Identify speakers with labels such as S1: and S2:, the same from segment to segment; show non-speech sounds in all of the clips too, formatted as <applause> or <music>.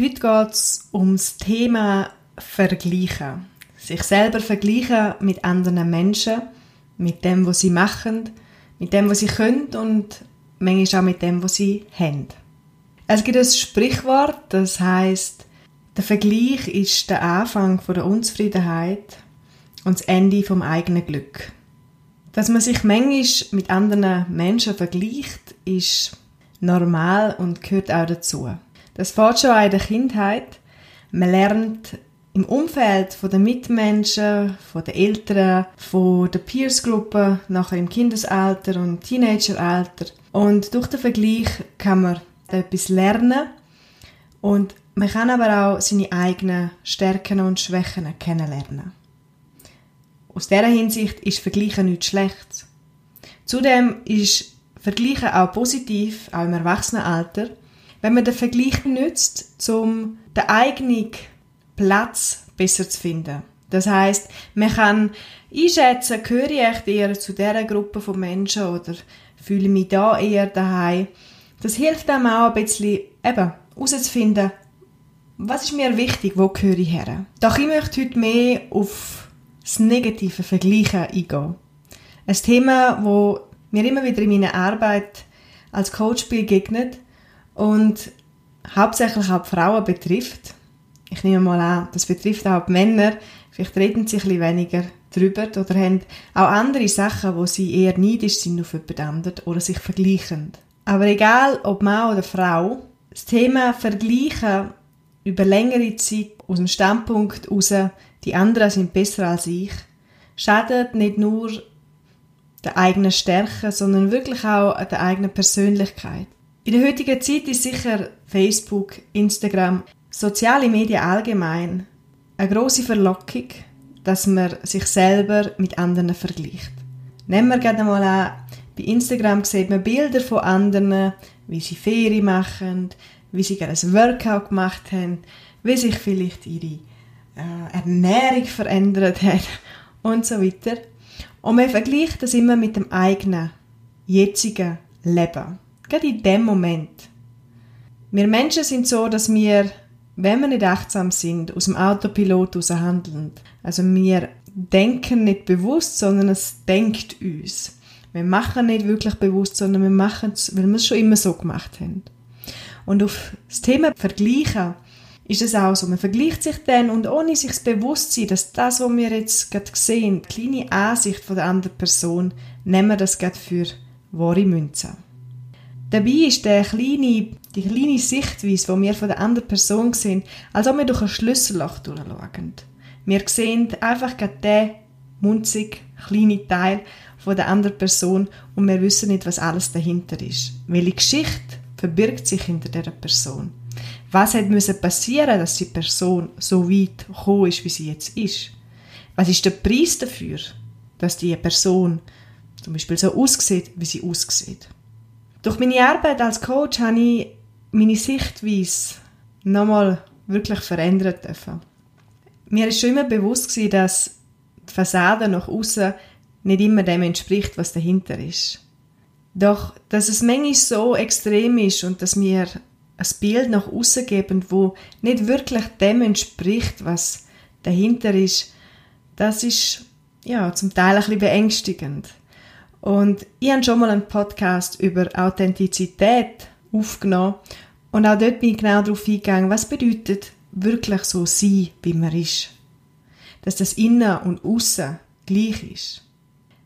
S1: Heute geht es ums Thema Vergleichen. Sich selber vergleichen mit anderen Menschen, mit dem, was sie machen, mit dem, was sie können und manchmal auch mit dem, was sie haben. Es gibt ein Sprichwort, das heißt, der Vergleich ist der Anfang der Unzufriedenheit und das Ende vom eigenen Glück. Dass man sich manchmal mit anderen Menschen vergleicht, ist normal und gehört auch dazu. Das fängt schon in der Kindheit. Man lernt im Umfeld von den Mitmenschen, von den Eltern, von der Peers-Gruppe, nachher im Kindesalter und Teenageralter. Und durch den Vergleich kann man etwas lernen und man kann aber auch seine eigenen Stärken und Schwächen kennenlernen. Aus dieser Hinsicht ist Vergleichen nichts Schlechtes. Zudem ist Vergleichen auch positiv, auch im Erwachsenenalter, wenn man den Vergleich nützt, um den eigenen Platz besser zu finden. Das heißt, man kann einschätzen, gehöre ich echt eher zu dieser Gruppe von Menschen oder fühle mich da eher daheim. Das hilft einem auch ein bisschen, eben, herauszufinden, was ist mir wichtig, wo gehöre ich her. Doch ich möchte heute mehr auf das negative Vergleichen eingehen. Ein Thema, wo mir immer wieder in meiner Arbeit als Coach begegnet, und hauptsächlich auch die Frauen betrifft. Ich nehme mal an, das betrifft auch die Männer. Vielleicht reden sie ein weniger drüber oder haben auch andere Sachen, wo sie eher neidisch sind auf jemand anderen oder sich vergleichen. Aber egal, ob Mann oder Frau, das Thema Vergleichen über längere Zeit aus dem Standpunkt heraus, die anderen sind besser als ich, schadet nicht nur der eigenen Stärke, sondern wirklich auch der eigenen Persönlichkeit. In der heutigen Zeit ist sicher Facebook, Instagram, soziale Medien allgemein eine große Verlockung, dass man sich selber mit anderen vergleicht. Nehmen wir gerade mal an, bei Instagram sieht man Bilder von anderen, wie sie Ferien machen, wie sie gerade ein Workout gemacht haben, wie sich vielleicht ihre äh, Ernährung verändert hat <laughs> und so weiter. Und man vergleicht das immer mit dem eigenen, jetzigen Leben. Gerade in dem Moment. Wir Menschen sind so, dass wir, wenn wir nicht achtsam sind, aus dem Autopilot heraus handeln. Also wir denken nicht bewusst, sondern es denkt uns. Wir machen nicht wirklich bewusst, sondern wir machen es, weil wir es schon immer so gemacht haben. Und auf das Thema Vergleichen ist es auch so. Man vergleicht sich dann und ohne sich das Bewusstsein, dass das, was wir jetzt gerade sehen, die kleine Ansicht von der anderen Person, nehmen wir das gerade für wahre Münze. Dabei ist der kleine, die kleine Sichtweise, die wir von der anderen Person sehen, als ob wir durch ein Schlüsselloch durchschauen. Wir sehen einfach gerade den munzig kleinen Teil von der anderen Person und wir wissen nicht, was alles dahinter ist. Welche Geschichte verbirgt sich hinter dieser Person? Was hat passieren, dass die Person so weit gekommen ist, wie sie jetzt ist? Was ist der Preis dafür, dass die Person zum Beispiel so aussieht, wie sie aussieht? Durch meine Arbeit als Coach habe ich meine Sichtweise nochmal wirklich verändert dürfen. Mir ist schon immer bewusst gewesen, dass die Fassade nach außen nicht immer dem entspricht, was dahinter ist. Doch, dass es manchmal so extrem ist und dass wir ein Bild nach außen geben, wo nicht wirklich dem entspricht, was dahinter ist, das ist ja zum Teil ein bisschen beängstigend. Und ich habe schon mal einen Podcast über Authentizität aufgenommen und auch dort bin ich genau darauf eingegangen, was bedeutet wirklich so sein, wie man ist. Dass das Innen und Aussen gleich ist.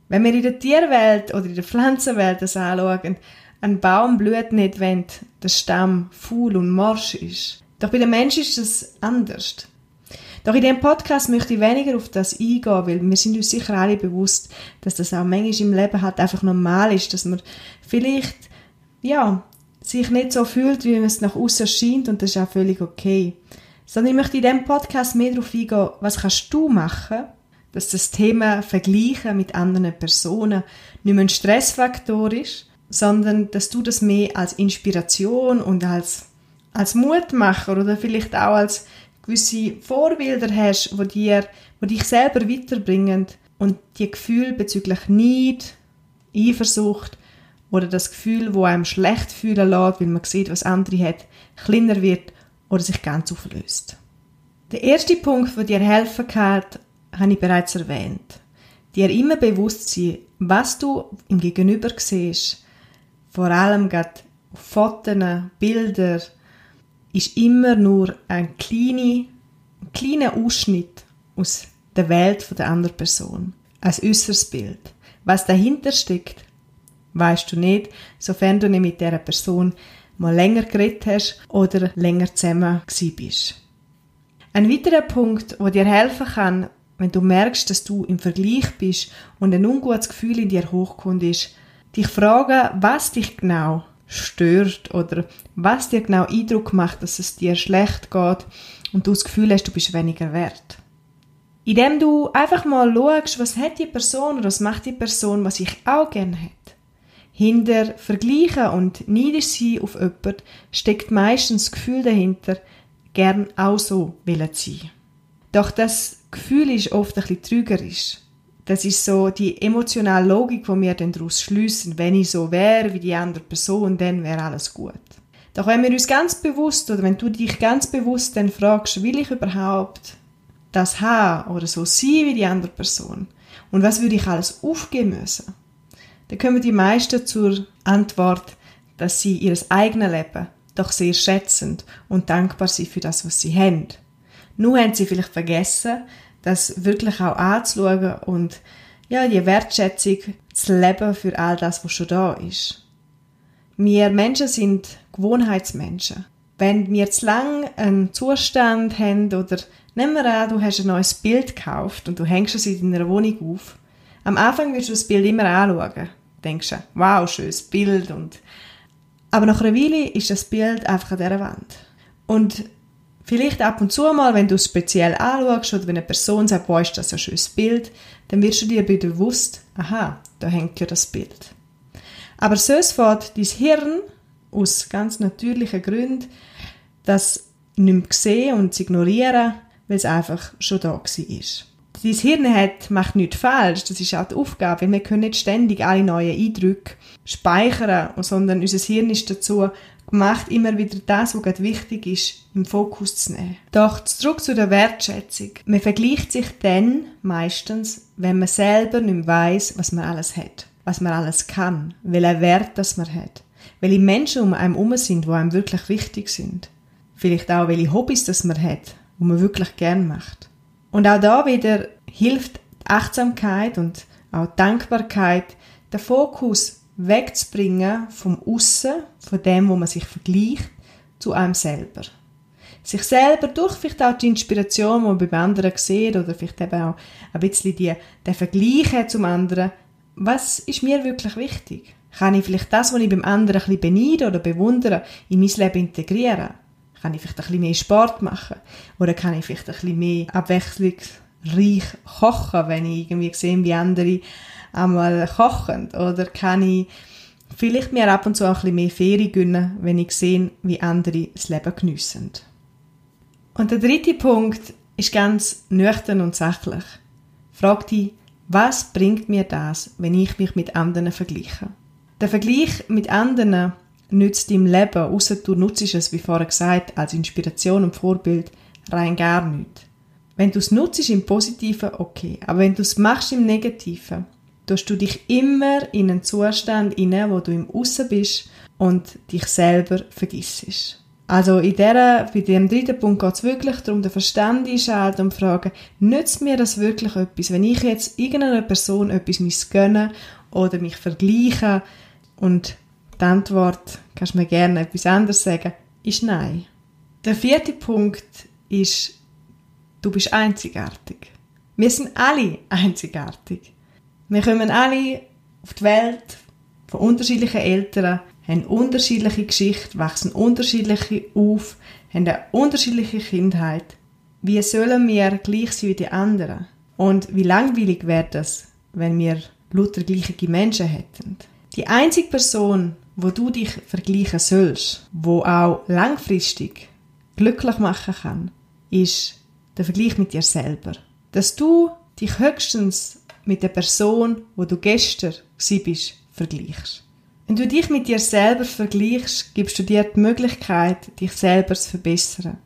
S1: Wenn wir in der Tierwelt oder in der Pflanzenwelt das anschauen, ein Baum blüht nicht, wenn der Stamm faul und morsch ist. Doch bei den Menschen ist es anders. Doch in diesem Podcast möchte ich weniger auf das eingehen, weil wir sind uns sicher alle bewusst, dass das auch manchmal im Leben halt einfach normal ist, dass man vielleicht, ja, sich nicht so fühlt, wie man es nach außen scheint und das ist auch völlig okay. Sondern ich möchte in diesem Podcast mehr darauf eingehen, was kannst du machen, dass das Thema Vergleichen mit anderen Personen nicht mehr ein Stressfaktor ist, sondern dass du das mehr als Inspiration und als, als Mutmacher oder vielleicht auch als gewisse Vorbilder hast, wo dir, wo dich selber weiterbringen und die Gefühle bezüglich Neid, Eifersucht oder das Gefühl, wo einem schlecht fühlen lässt, weil man sieht, was andere hat, kleiner wird oder sich ganz auflöst. Der erste Punkt, der dir helfen kann, habe ich bereits erwähnt. Dir immer bewusst sein, was du im Gegenüber siehst, vor allem gerade auf Fotos, Bilder, ist immer nur ein kleiner, ein kleiner Ausschnitt aus der Welt der anderen Person. Ein äußeres Bild. Was dahinter steckt, weißt du nicht, sofern du nicht mit dieser Person mal länger geredet hast oder länger zusammen bist. Ein weiterer Punkt, der dir helfen kann, wenn du merkst, dass du im Vergleich bist und ein ungutes Gefühl in dir hochkommt, ist, dich fragen, was dich genau stört oder was dir genau Eindruck macht, dass es dir schlecht geht und du das Gefühl hast, du bist weniger wert. Indem du einfach mal schaust, was hat die Person oder was macht die Person, was ich auch gerne hätte. Hinter Vergleichen und neidisch sein auf jemanden steckt meistens das Gefühl dahinter, gern auch so willen sein. Doch das Gefühl ist oft ein bisschen trügerisch. Das ist so die emotionale Logik, die wir dann daraus schliessen. Wenn ich so wäre wie die andere Person, dann wäre alles gut. Doch wenn wir uns ganz bewusst, oder wenn du dich ganz bewusst dann fragst, will ich überhaupt das haben oder so sein wie die andere Person? Und was würde ich alles aufgeben müssen? Dann kommen die meisten zur Antwort, dass sie ihr eigenes Leben doch sehr schätzend und dankbar sind für das, was sie haben. Nur haben sie vielleicht vergessen, das wirklich auch anzuschauen und ja, die Wertschätzung zu leben für all das, was schon da ist. Wir Menschen sind Gewohnheitsmenschen. Wenn wir zu lang einen Zustand haben oder nehmen wir an, du hast ein neues Bild gekauft und du hängst es in deiner Wohnung auf. Am Anfang wirst du das Bild immer anschauen. Denkst du, wow, schönes Bild und aber nach einer Weile ist das Bild einfach an dieser Wand. Und Vielleicht ab und zu mal, wenn du es speziell anschaust oder wenn eine Person sagt, boah, ist das ein schönes Bild, dann wirst du dir bewusst, aha, da hängt ja das Bild. Aber sonst fährt dein Hirn aus ganz natürlichen Gründen das nicht mehr sehen und zu ignorieren, weil es einfach schon da war. Dein Hirn hat, macht nichts falsch, das ist auch die Aufgabe, weil wir können nicht ständig alle neuen Eindrücke speichern, sondern unser Hirn ist dazu gemacht, immer wieder das, was gerade wichtig ist, im Fokus zu nehmen. Doch zurück zu der Wertschätzung. Man vergleicht sich dann meistens, wenn man selber nicht weiss, was man alles hat, was man alles kann, welchen Wert das man hat, welche Menschen um einen herum sind, die einem wirklich wichtig sind. Vielleicht auch, welche Hobbys das man hat, die man wirklich gern macht. Und auch da wieder hilft die Achtsamkeit und auch die Dankbarkeit, den Fokus wegzubringen vom Aussen, von dem, wo man sich vergleicht, zu einem selber. Sich selber durch vielleicht auch die Inspiration, die man beim anderen sieht, oder vielleicht eben auch ein bisschen die, den Vergleich zum anderen. Was ist mir wirklich wichtig? Kann ich vielleicht das, was ich beim anderen ein bisschen beneide oder bewundere, in mein Leben integrieren? Kann ich vielleicht ein bisschen mehr Sport machen? Oder kann ich vielleicht ein bisschen mehr abwechslungsreich kochen, wenn ich irgendwie sehe, wie andere einmal kochen? Oder kann ich vielleicht mir ab und zu auch ein bisschen mehr Ferien gönnen, wenn ich sehe, wie andere das Leben geniessen? Und der dritte Punkt ist ganz nüchtern und sachlich. Frag dich, was bringt mir das, wenn ich mich mit anderen vergleiche? Der Vergleich mit anderen nützt im Leben, außer du nutzt es, wie vorher gesagt, als Inspiration und Vorbild, rein gar nicht. Wenn du es nutzt im Positiven, okay. Aber wenn du es machst im Negativen, tust du dich immer in einen Zustand inne, wo du im Aussen bist und dich selber vergissest. Also in der, bei dem dritten Punkt geht es wirklich darum, den Verstand einschalten und fragen, nützt mir das wirklich etwas? Wenn ich jetzt irgendeiner Person etwas missgönne oder mich vergleiche und die Antwort, kannst du mir gerne etwas anderes sagen, ist nein. Der vierte Punkt ist du bist einzigartig. Wir sind alle einzigartig. Wir kommen alle auf die Welt von unterschiedlichen Eltern, haben unterschiedliche Geschichten, wachsen unterschiedlich auf, haben eine unterschiedliche Kindheit. Wie sollen wir gleich sein wie die anderen? Und wie langweilig wäre das, wenn wir lauter gleiche Menschen hätten? Die einzige Person, wo du dich vergleichen sollst, wo auch langfristig glücklich machen kann, ist der Vergleich mit dir selber. Dass du dich höchstens mit der Person, wo du gestern bist, vergleichst. Wenn du dich mit dir selber vergleichst, gibst du dir die Möglichkeit, dich selber zu verbessern.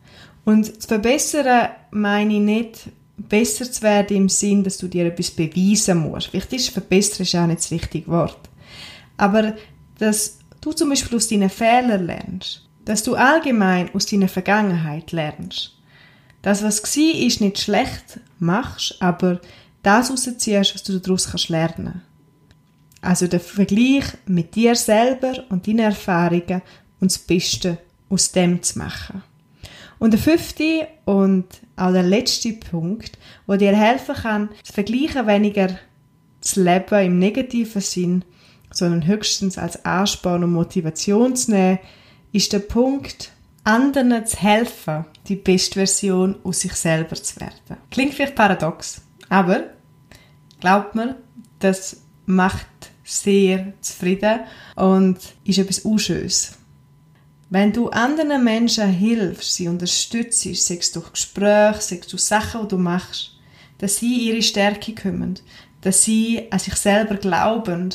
S1: Und zu verbessern meine ich nicht, besser zu werden im Sinn, dass du dir etwas beweisen musst. Vielleicht ist verbessern auch nicht das richtige Wort. Aber dass du zum Beispiel aus deinen Fehlern lernst. Dass du allgemein aus deiner Vergangenheit lernst. Das, was war, ist nicht schlecht machst, aber das rausziehst, was du daraus kannst lernen. Also der Vergleich mit dir selber und deinen Erfahrungen und das Beste aus dem zu machen. Und der fünfte und auch der letzte Punkt, wo dir helfen kann, das Vergleichen weniger zu leben im negativen Sinn, sondern höchstens als Ansporn und Motivation zu nehmen, ist der Punkt, anderen zu helfen, die beste Version aus sich selber zu werden. Klingt vielleicht paradox, aber glaubt mir, das macht sehr zufrieden und ist etwas Unschönes. Wenn du anderen Menschen hilfst, sie unterstützt, sei es durch Gespräche, sei es durch Sachen, die du machst, dass sie ihre Stärke kommen, dass sie an sich selber glauben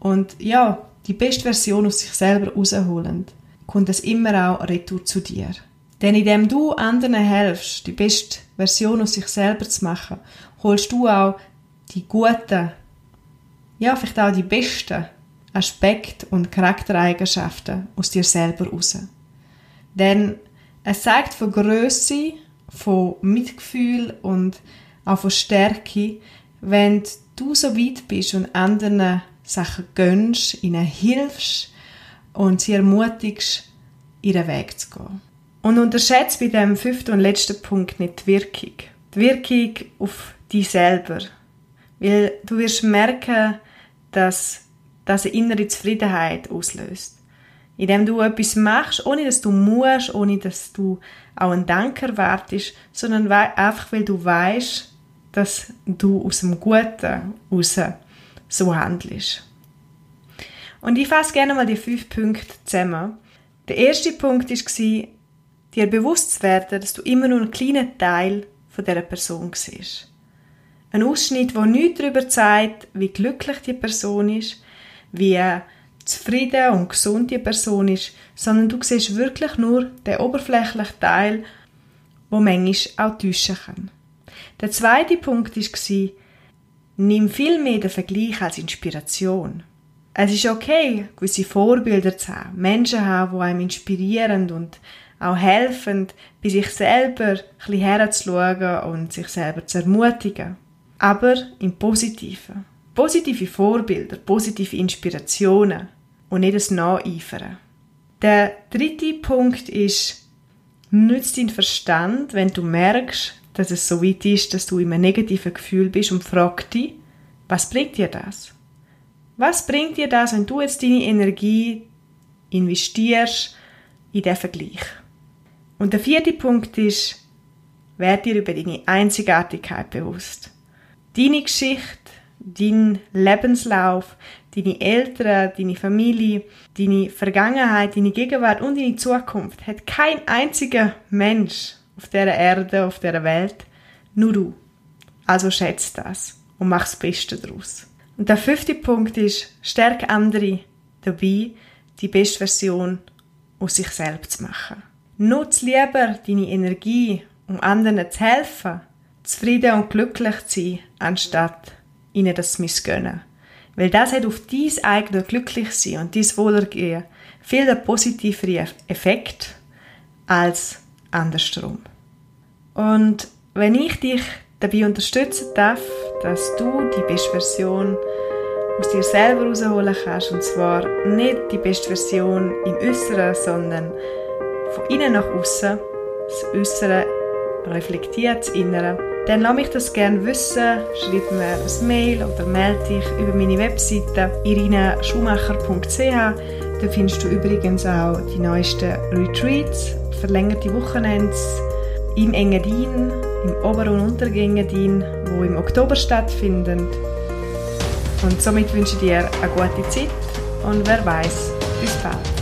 S1: und ja, die beste Version aus sich selber rausholen, kommt es immer auch retour zu dir. Denn indem du anderen helfst, die beste Version aus sich selber zu machen, holst du auch die guten, ja, vielleicht auch die besten Aspekte und Charaktereigenschaften aus dir selber raus. Denn es zeigt von Größe, von Mitgefühl und auch von Stärke, wenn du so weit bist und anderen Sachen gönnst, ihnen hilfst und sie ermutigst, ihren Weg zu gehen. Und unterschätzt bei dem fünften und letzten Punkt nicht die Wirkung. Die Wirkung auf dich selber. Weil du wirst merken, dass das eine innere Zufriedenheit auslöst. Indem du etwas machst, ohne dass du musst, ohne dass du auch einen Dank erwartest, sondern einfach, weil du weißt, dass du aus dem Guten raus so handelst. Und ich fasse gerne mal die fünf Punkte zusammen. Der erste Punkt war, dir bewusst zu werden, dass du immer nur einen kleinen Teil von dieser Person siehst. Ein Ausschnitt, der nichts darüber zeigt, wie glücklich die Person ist, wie zufrieden und gesund die Person ist, sondern du siehst wirklich nur den oberflächlichen Teil, wo manchmal auch täuschen kann. Der zweite Punkt war, nimm viel mehr den Vergleich als Inspiration. Es ist okay, gewisse Vorbilder zu haben, Menschen zu haben, die einem inspirieren und auch helfen, bei sich selber ein bisschen herzuschauen und sich selber zu ermutigen aber im Positiven. Positive Vorbilder, positive Inspirationen und nicht das Nacheifern. Der dritte Punkt ist, nützt deinen Verstand, wenn du merkst, dass es so weit ist, dass du in einem negativen Gefühl bist und frag dich, was bringt dir das? Was bringt dir das, wenn du jetzt deine Energie investierst in den Vergleich? Und der vierte Punkt ist, werd dir über deine Einzigartigkeit bewusst deine Geschichte, dein Lebenslauf, deine Eltern, deine Familie, deine Vergangenheit, deine Gegenwart und deine Zukunft hat kein einziger Mensch auf der Erde, auf der Welt, nur du. Also schätze das und mach das Beste daraus. Und der fünfte Punkt ist, stärk andere dabei, die beste Version aus sich selbst zu machen. Nutz lieber deine Energie, um anderen zu helfen, zufrieden und glücklich zu sein, anstatt ihnen das zu missgönnen. Weil das hat auf dein eigenes Glücklichsein und dein Wohlergehen viel der positivere Effekt als andersrum. Und wenn ich dich dabei unterstützen darf, dass du die beste Version aus dir selber herausholen kannst, und zwar nicht die beste Version im Äußeren, sondern von innen nach außen, das Äußere reflektiert das Innere, dann lass mich das gerne wissen. Schreib mir ein Mail oder melde dich über meine Webseite irinaschumacher.ch. Da findest du übrigens auch die neuesten Retreats, verlängerte Wochenends im Engadin, im Ober- und Unterengadin, wo im Oktober stattfinden. Und somit wünsche ich dir eine gute Zeit und wer weiß, bis bald.